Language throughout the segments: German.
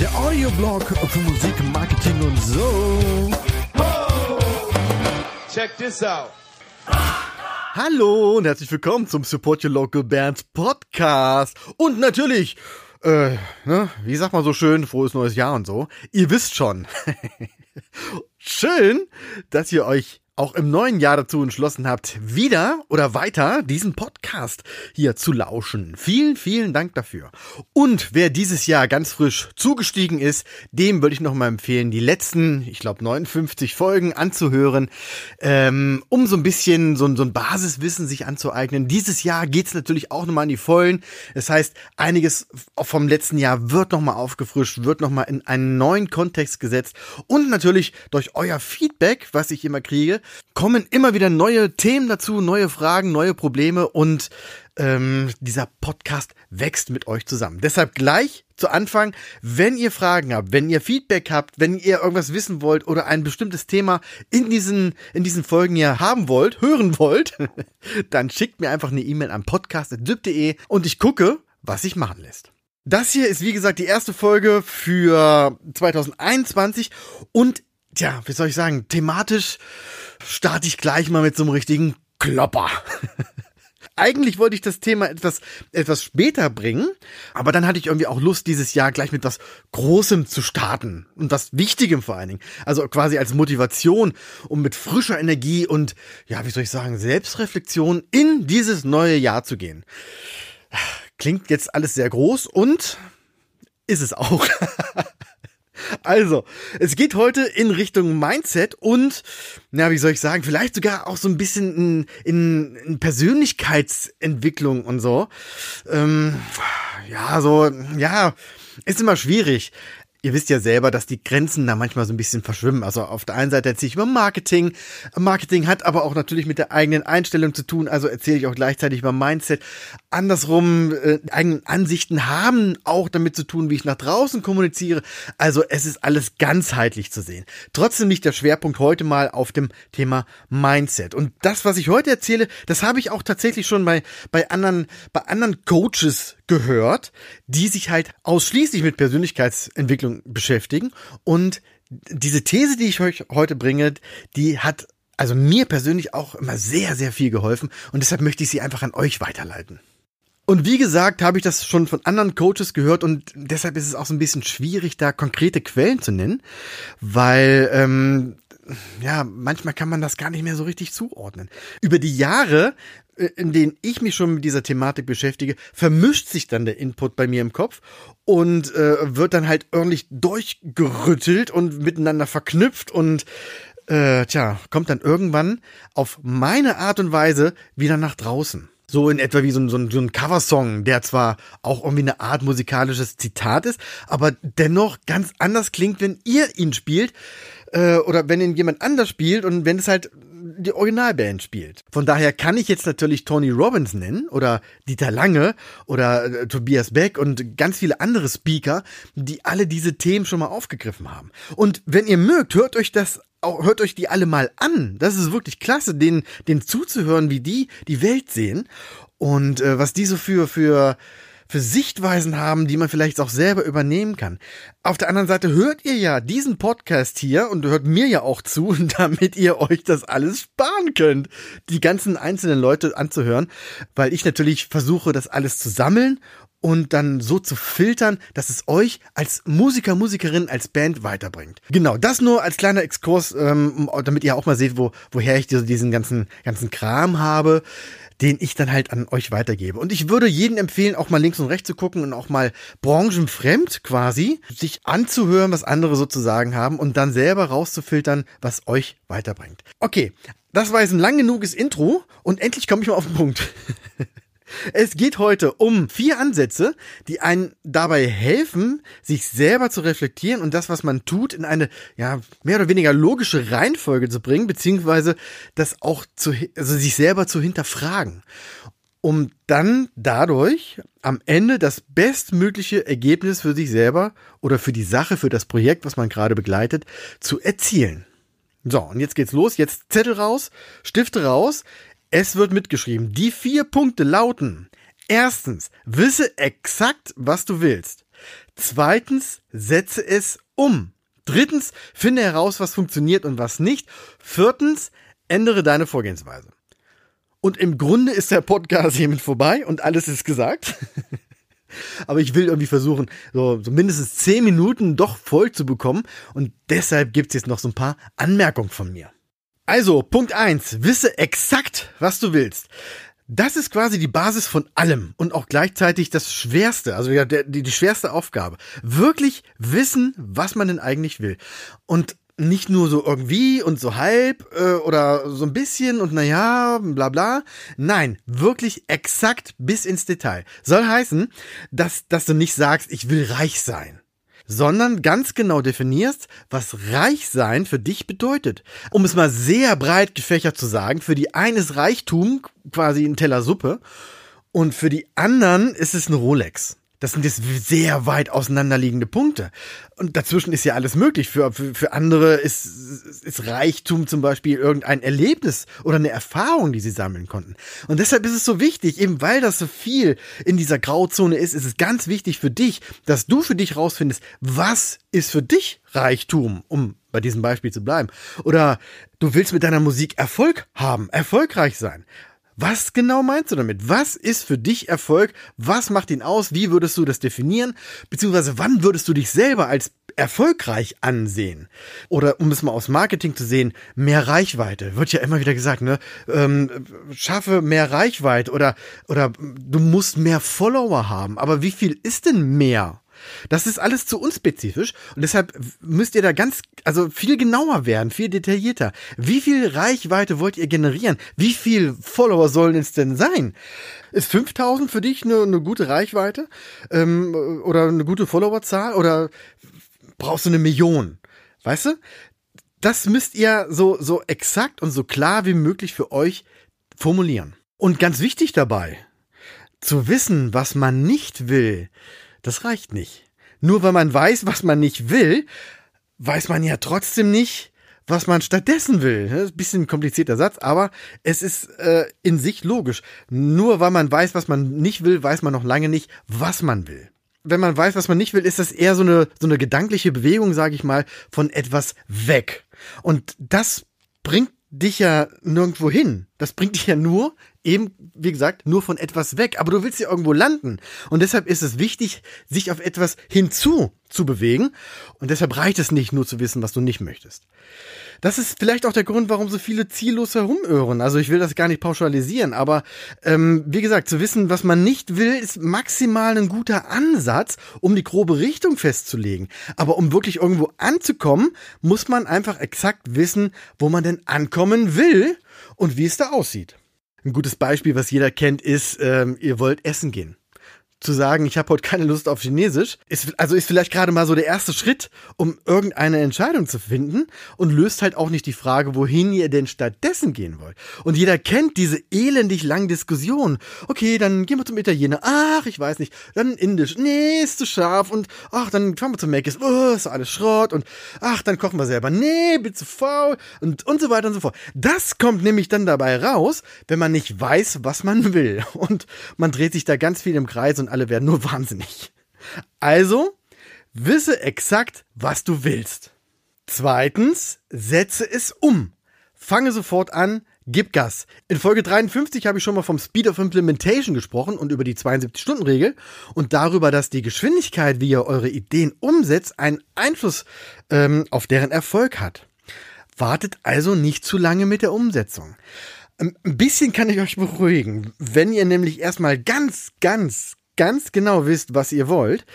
Der Audioblog für Musik, Marketing und so. Check this out. Hallo und herzlich willkommen zum Support Your Local Bands Podcast. Und natürlich, äh, ne, wie sagt man so schön, frohes neues Jahr und so. Ihr wisst schon. Schön, dass ihr euch auch im neuen Jahr dazu entschlossen habt, wieder oder weiter diesen Podcast hier zu lauschen. Vielen, vielen Dank dafür. Und wer dieses Jahr ganz frisch zugestiegen ist, dem würde ich noch mal empfehlen, die letzten, ich glaube 59 Folgen anzuhören, ähm, um so ein bisschen so, so ein Basiswissen sich anzueignen. Dieses Jahr geht's natürlich auch nochmal an die Vollen. Das heißt, einiges vom letzten Jahr wird nochmal aufgefrischt, wird nochmal in einen neuen Kontext gesetzt und natürlich durch euer Feedback, was ich immer kriege, kommen immer wieder neue Themen dazu, neue Fragen, neue Probleme und ähm, dieser Podcast wächst mit euch zusammen. Deshalb gleich zu Anfang, wenn ihr Fragen habt, wenn ihr Feedback habt, wenn ihr irgendwas wissen wollt oder ein bestimmtes Thema in diesen, in diesen Folgen hier haben wollt, hören wollt, dann schickt mir einfach eine E-Mail an podcast.dyp.de und ich gucke, was sich machen lässt. Das hier ist, wie gesagt, die erste Folge für 2021 und, tja, wie soll ich sagen, thematisch starte ich gleich mal mit so einem richtigen Klopper. Eigentlich wollte ich das Thema etwas, etwas später bringen, aber dann hatte ich irgendwie auch Lust, dieses Jahr gleich mit was Großem zu starten und was Wichtigem vor allen Dingen. Also quasi als Motivation, um mit frischer Energie und, ja, wie soll ich sagen, Selbstreflexion in dieses neue Jahr zu gehen. Klingt jetzt alles sehr groß und ist es auch. Also, es geht heute in Richtung Mindset und, na, wie soll ich sagen, vielleicht sogar auch so ein bisschen in, in, in Persönlichkeitsentwicklung und so. Ähm, ja, so, ja, ist immer schwierig ihr wisst ja selber, dass die Grenzen da manchmal so ein bisschen verschwimmen. Also auf der einen Seite erzähle ich über Marketing. Marketing hat aber auch natürlich mit der eigenen Einstellung zu tun. Also erzähle ich auch gleichzeitig über Mindset. Andersrum, äh, eigenen Ansichten haben auch damit zu tun, wie ich nach draußen kommuniziere. Also es ist alles ganzheitlich zu sehen. Trotzdem liegt der Schwerpunkt heute mal auf dem Thema Mindset. Und das, was ich heute erzähle, das habe ich auch tatsächlich schon bei, bei anderen, bei anderen Coaches gehört, die sich halt ausschließlich mit Persönlichkeitsentwicklung beschäftigen. Und diese These, die ich euch heute bringe, die hat also mir persönlich auch immer sehr, sehr viel geholfen. Und deshalb möchte ich sie einfach an euch weiterleiten. Und wie gesagt, habe ich das schon von anderen Coaches gehört und deshalb ist es auch so ein bisschen schwierig, da konkrete Quellen zu nennen, weil ähm, ja, manchmal kann man das gar nicht mehr so richtig zuordnen. Über die Jahre äh, in denen ich mich schon mit dieser Thematik beschäftige, vermischt sich dann der Input bei mir im Kopf und äh, wird dann halt ordentlich durchgerüttelt und miteinander verknüpft und äh, tja, kommt dann irgendwann auf meine Art und Weise wieder nach draußen. So in etwa wie so ein, so ein, so ein Coversong, der zwar auch irgendwie eine Art musikalisches Zitat ist, aber dennoch ganz anders klingt, wenn ihr ihn spielt äh, oder wenn ihn jemand anders spielt und wenn es halt die Originalband spielt. Von daher kann ich jetzt natürlich Tony Robbins nennen oder Dieter Lange oder äh, Tobias Beck und ganz viele andere Speaker, die alle diese Themen schon mal aufgegriffen haben. Und wenn ihr mögt, hört euch das hört euch die alle mal an. Das ist wirklich klasse, denen, denen zuzuhören, wie die die Welt sehen und äh, was die so für, für für Sichtweisen haben, die man vielleicht auch selber übernehmen kann. Auf der anderen Seite hört ihr ja diesen Podcast hier und hört mir ja auch zu, damit ihr euch das alles sparen könnt, die ganzen einzelnen Leute anzuhören, weil ich natürlich versuche, das alles zu sammeln und dann so zu filtern, dass es euch als Musiker, Musikerin, als Band weiterbringt. Genau, das nur als kleiner Exkurs, ähm, damit ihr auch mal seht, wo, woher ich diesen ganzen, ganzen Kram habe den ich dann halt an euch weitergebe. Und ich würde jedem empfehlen, auch mal links und rechts zu gucken und auch mal branchenfremd quasi sich anzuhören, was andere sozusagen haben und dann selber rauszufiltern, was euch weiterbringt. Okay, das war jetzt ein lang genuges Intro und endlich komme ich mal auf den Punkt. Es geht heute um vier Ansätze, die einen dabei helfen, sich selber zu reflektieren und das, was man tut, in eine ja mehr oder weniger logische Reihenfolge zu bringen, beziehungsweise das auch zu, also sich selber zu hinterfragen, um dann dadurch am Ende das bestmögliche Ergebnis für sich selber oder für die Sache, für das Projekt, was man gerade begleitet, zu erzielen. So, und jetzt geht's los. Jetzt Zettel raus, Stifte raus. Es wird mitgeschrieben. Die vier Punkte lauten. Erstens, wisse exakt, was du willst. Zweitens, setze es um. Drittens, finde heraus, was funktioniert und was nicht. Viertens, ändere deine Vorgehensweise. Und im Grunde ist der Podcast hiermit vorbei und alles ist gesagt. Aber ich will irgendwie versuchen, so, so mindestens zehn Minuten doch voll zu bekommen. Und deshalb gibt's jetzt noch so ein paar Anmerkungen von mir. Also, Punkt eins: Wisse exakt, was du willst. Das ist quasi die Basis von allem und auch gleichzeitig das Schwerste, also ja, der, die, die schwerste Aufgabe. Wirklich wissen, was man denn eigentlich will. Und nicht nur so irgendwie und so halb äh, oder so ein bisschen und naja, bla bla. Nein, wirklich exakt bis ins Detail. Soll heißen, dass, dass du nicht sagst, ich will reich sein sondern ganz genau definierst, was reich sein für dich bedeutet. Um es mal sehr breit gefächert zu sagen, für die einen ist Reichtum quasi ein Teller Suppe und für die anderen ist es eine Rolex. Das sind jetzt sehr weit auseinanderliegende Punkte. Und dazwischen ist ja alles möglich. Für, für, für andere ist, ist Reichtum zum Beispiel irgendein Erlebnis oder eine Erfahrung, die sie sammeln konnten. Und deshalb ist es so wichtig, eben weil das so viel in dieser Grauzone ist, ist es ganz wichtig für dich, dass du für dich rausfindest, was ist für dich Reichtum, um bei diesem Beispiel zu bleiben. Oder du willst mit deiner Musik Erfolg haben, erfolgreich sein. Was genau meinst du damit? Was ist für dich Erfolg? Was macht ihn aus? Wie würdest du das definieren? Beziehungsweise wann würdest du dich selber als erfolgreich ansehen? Oder um es mal aus Marketing zu sehen, mehr Reichweite. Wird ja immer wieder gesagt, ne? Ähm, schaffe mehr Reichweite oder, oder du musst mehr Follower haben. Aber wie viel ist denn mehr? Das ist alles zu unspezifisch und deshalb müsst ihr da ganz, also viel genauer werden, viel detaillierter. Wie viel Reichweite wollt ihr generieren? Wie viel Follower sollen es denn sein? Ist 5000 für dich eine, eine gute Reichweite ähm, oder eine gute Followerzahl oder brauchst du eine Million? Weißt du? Das müsst ihr so, so exakt und so klar wie möglich für euch formulieren. Und ganz wichtig dabei, zu wissen, was man nicht will, das reicht nicht. Nur weil man weiß, was man nicht will, weiß man ja trotzdem nicht, was man stattdessen will. Das ist ein bisschen ein komplizierter Satz, aber es ist äh, in sich logisch. Nur weil man weiß, was man nicht will, weiß man noch lange nicht, was man will. Wenn man weiß, was man nicht will, ist das eher so eine, so eine gedankliche Bewegung, sage ich mal, von etwas weg. Und das bringt dich ja nirgendwo hin. Das bringt dich ja nur eben, wie gesagt, nur von etwas weg. Aber du willst ja irgendwo landen. Und deshalb ist es wichtig, sich auf etwas hinzu zu bewegen. Und deshalb reicht es nicht, nur zu wissen, was du nicht möchtest. Das ist vielleicht auch der Grund, warum so viele ziellos herumirren. Also ich will das gar nicht pauschalisieren, aber ähm, wie gesagt, zu wissen, was man nicht will, ist maximal ein guter Ansatz, um die grobe Richtung festzulegen. Aber um wirklich irgendwo anzukommen, muss man einfach exakt wissen, wo man denn ankommen will und wie es da aussieht. Ein gutes Beispiel, was jeder kennt, ist, ähm, ihr wollt essen gehen zu sagen, ich habe heute keine Lust auf Chinesisch, ist also ist vielleicht gerade mal so der erste Schritt, um irgendeine Entscheidung zu finden und löst halt auch nicht die Frage, wohin ihr denn stattdessen gehen wollt. Und jeder kennt diese elendig langen Diskussionen. Okay, dann gehen wir zum Italiener. Ach, ich weiß nicht. Dann Indisch. Nee, ist zu scharf. Und ach, dann fahren wir zum Mc's. Oh, ist alles Schrott. Und ach, dann kochen wir selber. Nee, bin zu faul. Und, und so weiter und so fort. Das kommt nämlich dann dabei raus, wenn man nicht weiß, was man will. Und man dreht sich da ganz viel im Kreis und und alle werden nur wahnsinnig. Also, wisse exakt, was du willst. Zweitens, setze es um. Fange sofort an, gib Gas. In Folge 53 habe ich schon mal vom Speed of Implementation gesprochen und über die 72-Stunden-Regel und darüber, dass die Geschwindigkeit, wie ihr eure Ideen umsetzt, einen Einfluss ähm, auf deren Erfolg hat. Wartet also nicht zu lange mit der Umsetzung. Ein bisschen kann ich euch beruhigen. Wenn ihr nämlich erstmal ganz, ganz, ganz genau wisst, was ihr wollt,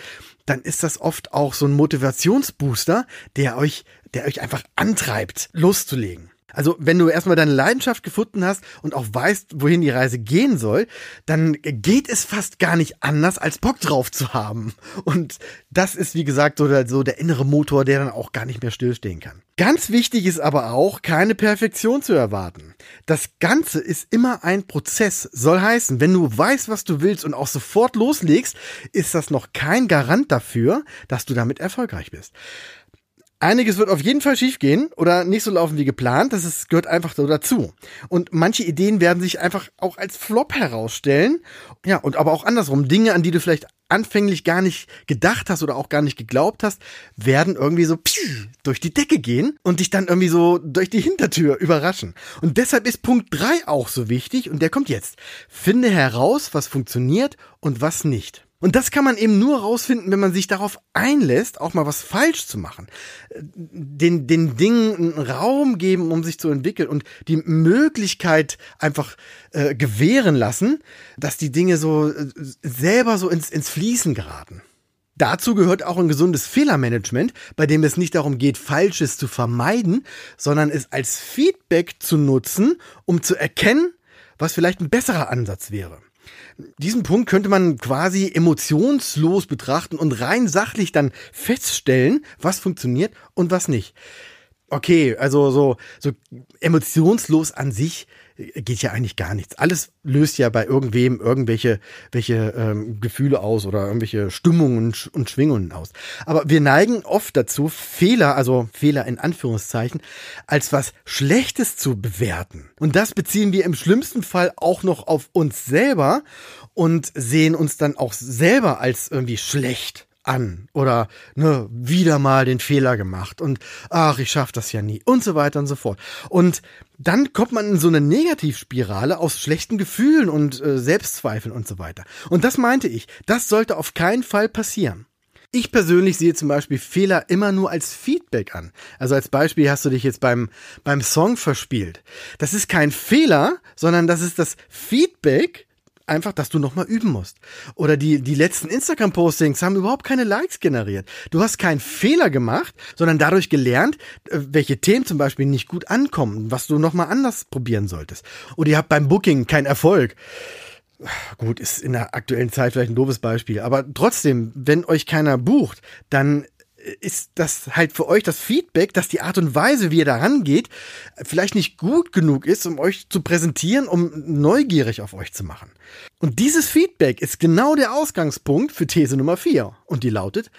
dann ist das oft auch so ein Motivationsbooster, der euch, der euch einfach antreibt, loszulegen. Also wenn du erstmal deine Leidenschaft gefunden hast und auch weißt, wohin die Reise gehen soll, dann geht es fast gar nicht anders, als Bock drauf zu haben. Und das ist, wie gesagt, so der, so der innere Motor, der dann auch gar nicht mehr stillstehen kann. Ganz wichtig ist aber auch, keine Perfektion zu erwarten. Das Ganze ist immer ein Prozess. Soll heißen, wenn du weißt, was du willst und auch sofort loslegst, ist das noch kein Garant dafür, dass du damit erfolgreich bist. Einiges wird auf jeden Fall schiefgehen oder nicht so laufen wie geplant. Das ist, gehört einfach so dazu. Und manche Ideen werden sich einfach auch als Flop herausstellen. Ja, und aber auch andersrum. Dinge, an die du vielleicht anfänglich gar nicht gedacht hast oder auch gar nicht geglaubt hast, werden irgendwie so durch die Decke gehen und dich dann irgendwie so durch die Hintertür überraschen. Und deshalb ist Punkt drei auch so wichtig und der kommt jetzt. Finde heraus, was funktioniert und was nicht. Und das kann man eben nur rausfinden, wenn man sich darauf einlässt, auch mal was falsch zu machen. Den, den Dingen einen Raum geben, um sich zu entwickeln und die Möglichkeit einfach äh, gewähren lassen, dass die Dinge so äh, selber so ins, ins Fließen geraten. Dazu gehört auch ein gesundes Fehlermanagement, bei dem es nicht darum geht, Falsches zu vermeiden, sondern es als Feedback zu nutzen, um zu erkennen, was vielleicht ein besserer Ansatz wäre diesen Punkt könnte man quasi emotionslos betrachten und rein sachlich dann feststellen, was funktioniert und was nicht. Okay, also so, so emotionslos an sich geht ja eigentlich gar nichts. Alles löst ja bei irgendwem irgendwelche welche, ähm, Gefühle aus oder irgendwelche Stimmungen und Schwingungen aus. Aber wir neigen oft dazu, Fehler, also Fehler in Anführungszeichen, als was Schlechtes zu bewerten. Und das beziehen wir im schlimmsten Fall auch noch auf uns selber und sehen uns dann auch selber als irgendwie schlecht an oder ne, wieder mal den Fehler gemacht und ach, ich schaff das ja nie und so weiter und so fort. Und dann kommt man in so eine Negativspirale aus schlechten Gefühlen und äh, Selbstzweifeln und so weiter. Und das meinte ich, das sollte auf keinen Fall passieren. Ich persönlich sehe zum Beispiel Fehler immer nur als Feedback an. Also als Beispiel hast du dich jetzt beim, beim Song verspielt. Das ist kein Fehler, sondern das ist das Feedback einfach, dass du nochmal üben musst. Oder die, die letzten Instagram-Postings haben überhaupt keine Likes generiert. Du hast keinen Fehler gemacht, sondern dadurch gelernt, äh, welche Themen zum Beispiel nicht gut ankommen, was du nochmal anders probieren solltest. Oder ihr habt beim Booking keinen Erfolg. Gut, ist in der aktuellen Zeit vielleicht ein doofes Beispiel, aber trotzdem, wenn euch keiner bucht, dann ist das halt für euch das Feedback, dass die Art und Weise, wie ihr da rangeht, vielleicht nicht gut genug ist, um euch zu präsentieren, um neugierig auf euch zu machen. Und dieses Feedback ist genau der Ausgangspunkt für These Nummer 4. Und die lautet,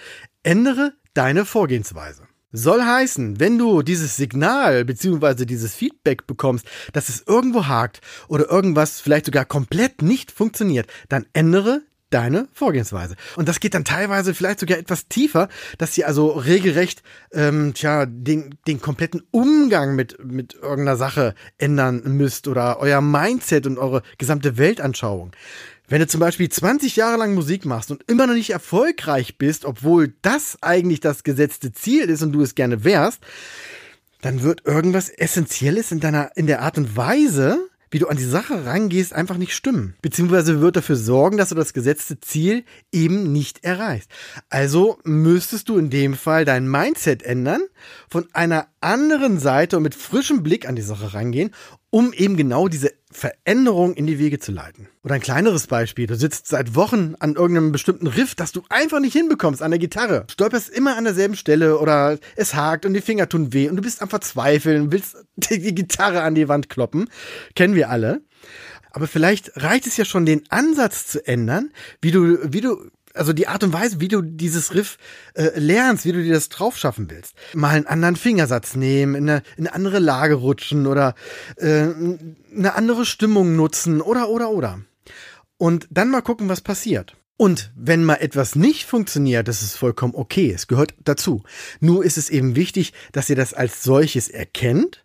ändere deine Vorgehensweise. Soll heißen, wenn du dieses Signal bzw. dieses Feedback bekommst, dass es irgendwo hakt oder irgendwas vielleicht sogar komplett nicht funktioniert, dann ändere deine Vorgehensweise. Und das geht dann teilweise vielleicht sogar etwas tiefer, dass ihr also regelrecht ähm, tja, den, den kompletten Umgang mit, mit irgendeiner Sache ändern müsst oder euer Mindset und eure gesamte Weltanschauung. Wenn du zum Beispiel 20 Jahre lang Musik machst und immer noch nicht erfolgreich bist, obwohl das eigentlich das gesetzte Ziel ist und du es gerne wärst, dann wird irgendwas Essentielles in deiner, in der Art und Weise, wie du an die Sache rangehst, einfach nicht stimmen. Beziehungsweise wird dafür sorgen, dass du das gesetzte Ziel eben nicht erreichst. Also müsstest du in dem Fall dein Mindset ändern, von einer anderen Seite und mit frischem Blick an die Sache rangehen um eben genau diese Veränderung in die Wege zu leiten. Oder ein kleineres Beispiel. Du sitzt seit Wochen an irgendeinem bestimmten Riff, das du einfach nicht hinbekommst an der Gitarre. Stolperst immer an derselben Stelle oder es hakt und die Finger tun weh und du bist am Verzweifeln, willst die Gitarre an die Wand kloppen. Kennen wir alle. Aber vielleicht reicht es ja schon, den Ansatz zu ändern, wie du, wie du also die Art und Weise, wie du dieses Riff äh, lernst, wie du dir das drauf schaffen willst. Mal einen anderen Fingersatz nehmen, in eine, in eine andere Lage rutschen oder äh, eine andere Stimmung nutzen oder oder oder. Und dann mal gucken, was passiert. Und wenn mal etwas nicht funktioniert, das ist vollkommen okay, es gehört dazu. Nur ist es eben wichtig, dass ihr das als solches erkennt,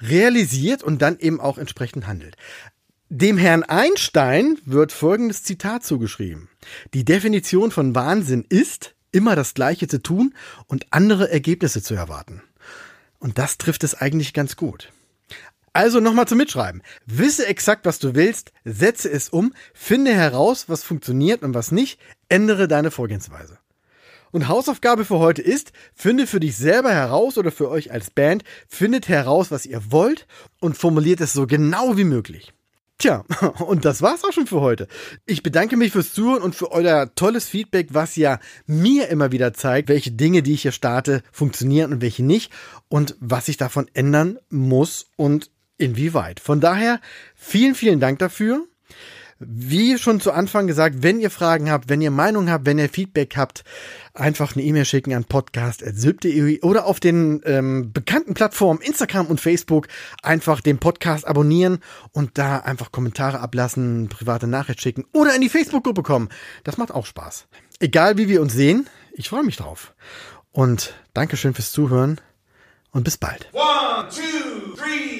realisiert und dann eben auch entsprechend handelt. Dem Herrn Einstein wird folgendes Zitat zugeschrieben. Die Definition von Wahnsinn ist, immer das Gleiche zu tun und andere Ergebnisse zu erwarten. Und das trifft es eigentlich ganz gut. Also nochmal zum Mitschreiben. Wisse exakt, was du willst, setze es um, finde heraus, was funktioniert und was nicht, ändere deine Vorgehensweise. Und Hausaufgabe für heute ist, finde für dich selber heraus oder für euch als Band, findet heraus, was ihr wollt und formuliert es so genau wie möglich. Tja, und das war's auch schon für heute. Ich bedanke mich fürs Zuhören und für euer tolles Feedback, was ja mir immer wieder zeigt, welche Dinge, die ich hier starte, funktionieren und welche nicht und was sich davon ändern muss und inwieweit. Von daher vielen, vielen Dank dafür. Wie schon zu Anfang gesagt, wenn ihr Fragen habt, wenn ihr Meinung habt, wenn ihr Feedback habt, einfach eine E-Mail schicken an podcast.sylp.de oder auf den ähm, bekannten Plattformen Instagram und Facebook einfach den Podcast abonnieren und da einfach Kommentare ablassen, private Nachricht schicken oder in die Facebook-Gruppe kommen. Das macht auch Spaß. Egal wie wir uns sehen, ich freue mich drauf. Und Dankeschön fürs Zuhören und bis bald. One, two, three.